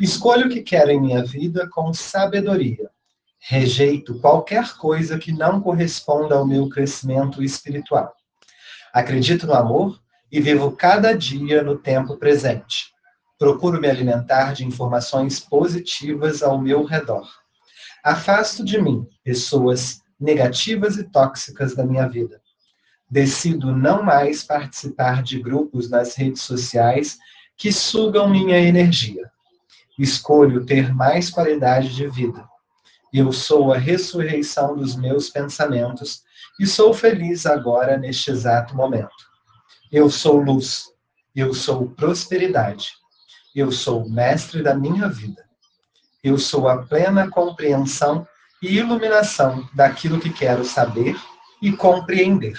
Escolho o que quero em minha vida com sabedoria. Rejeito qualquer coisa que não corresponda ao meu crescimento espiritual. Acredito no amor e vivo cada dia no tempo presente. Procuro me alimentar de informações positivas ao meu redor. Afasto de mim pessoas negativas e tóxicas da minha vida. Decido não mais participar de grupos nas redes sociais que sugam minha energia. Escolho ter mais qualidade de vida. Eu sou a ressurreição dos meus pensamentos e sou feliz agora neste exato momento. Eu sou luz. Eu sou prosperidade. Eu sou mestre da minha vida. Eu sou a plena compreensão e iluminação daquilo que quero saber e compreender.